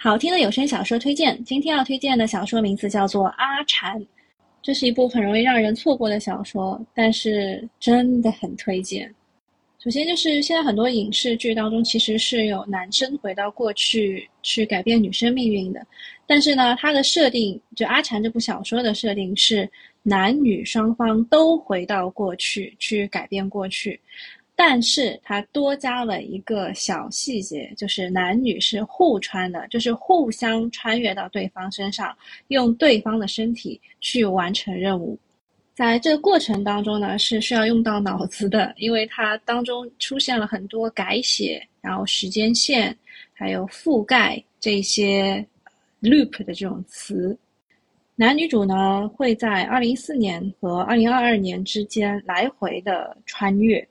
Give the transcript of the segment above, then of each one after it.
好听的有声小说推荐，今天要推荐的小说名字叫做《阿蝉》，这是一部很容易让人错过的小说，但是真的很推荐。首先就是现在很多影视剧当中其实是有男生回到过去去改变女生命运的，但是呢，它的设定就《阿蝉》这部小说的设定是男女双方都回到过去去改变过去。但是它多加了一个小细节，就是男女是互穿的，就是互相穿越到对方身上，用对方的身体去完成任务。在这个过程当中呢，是需要用到脑子的，因为它当中出现了很多改写，然后时间线，还有覆盖这些 loop 的这种词。男女主呢会在二零一四年和二零二二年之间来回的穿越。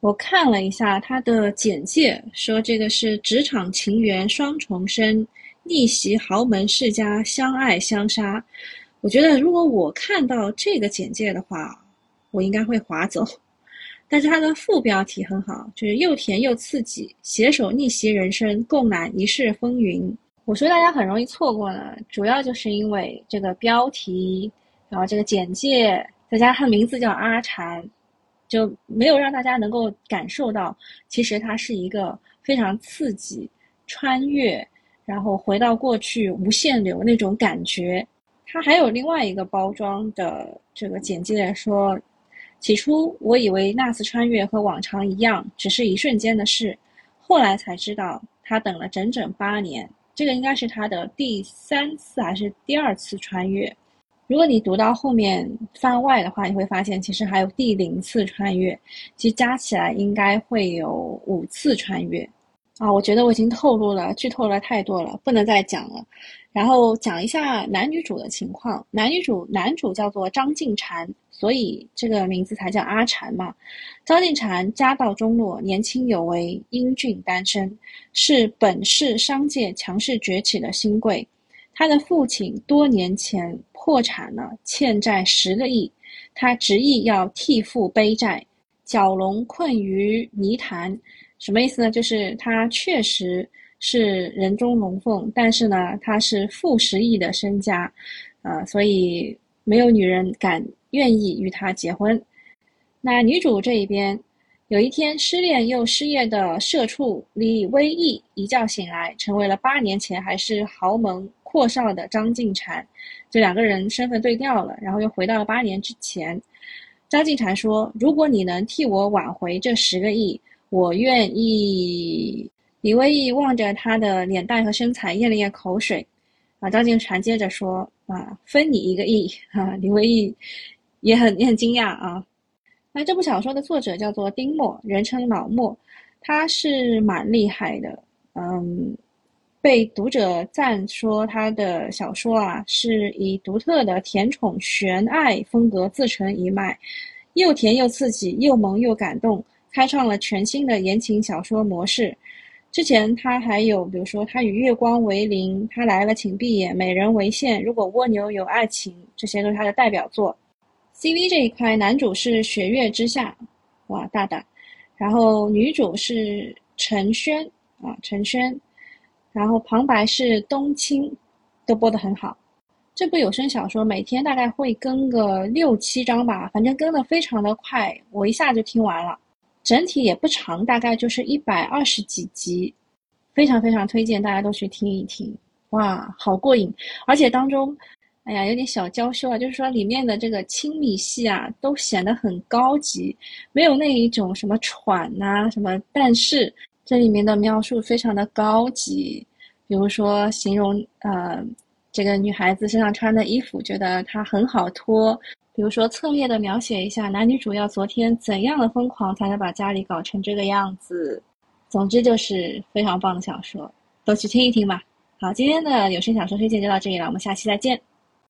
我看了一下他的简介，说这个是职场情缘双重生，逆袭豪门世家相爱相杀。我觉得如果我看到这个简介的话，我应该会划走。但是它的副标题很好，就是又甜又刺激，携手逆袭人生，共揽一世风云。我说大家很容易错过呢，主要就是因为这个标题，然后这个简介，再加上名字叫阿蝉。就没有让大家能够感受到，其实它是一个非常刺激、穿越，然后回到过去无限流那种感觉。它还有另外一个包装的这个简介说，起初我以为那次穿越和往常一样，只是一瞬间的事，后来才知道他等了整整八年。这个应该是他的第三次还是第二次穿越？如果你读到后面番外的话，你会发现其实还有第零次穿越，其实加起来应该会有五次穿越，啊，我觉得我已经透露了，剧透了太多了，不能再讲了。然后讲一下男女主的情况，男女主男主叫做张静禅，所以这个名字才叫阿禅嘛。张静禅家道中落，年轻有为，英俊单身，是本市商界强势崛起的新贵。他的父亲多年前破产了，欠债十个亿，他执意要替父背债，蛟龙困于泥潭，什么意思呢？就是他确实是人中龙凤，但是呢，他是负十亿的身家，呃，所以没有女人敢愿意与他结婚。那女主这一边，有一天失恋又失业的社畜李威义一觉醒来，成为了八年前还是豪门。阔少的张静禅，这两个人身份对调了，然后又回到了八年之前。张静禅说：“如果你能替我挽回这十个亿，我愿意。”李威义望着他的脸蛋和身材，咽了咽口水。啊，张静禅接着说：“啊，分你一个亿。”哈，李威义也很也很惊讶啊。那这部小说的作者叫做丁墨，人称老墨，他是蛮厉害的，嗯。被读者赞说他的小说啊，是以独特的甜宠悬爱风格自成一脉，又甜又刺激，又萌又感动，开创了全新的言情小说模式。之前他还有，比如说他与月光为邻，他来了请闭眼，美人为馅，如果蜗牛有爱情，这些都是他的代表作。CV 这一块，男主是雪月之下，哇，大胆。然后女主是陈轩啊，陈轩。然后旁白是冬青，都播得很好。这部有声小说每天大概会更个六七章吧，反正更的非常的快，我一下就听完了。整体也不长，大概就是一百二十几集，非常非常推荐大家都去听一听。哇，好过瘾！而且当中，哎呀，有点小娇羞啊，就是说里面的这个亲密戏啊，都显得很高级，没有那一种什么喘呐什么，但是这里面的描述非常的高级。比如说，形容呃这个女孩子身上穿的衣服，觉得她很好脱。比如说，侧面的描写一下男女主要昨天怎样的疯狂，才能把家里搞成这个样子。总之就是非常棒的小说，都去听一听吧。好，今天的有声小说推荐就到这里了，我们下期再见。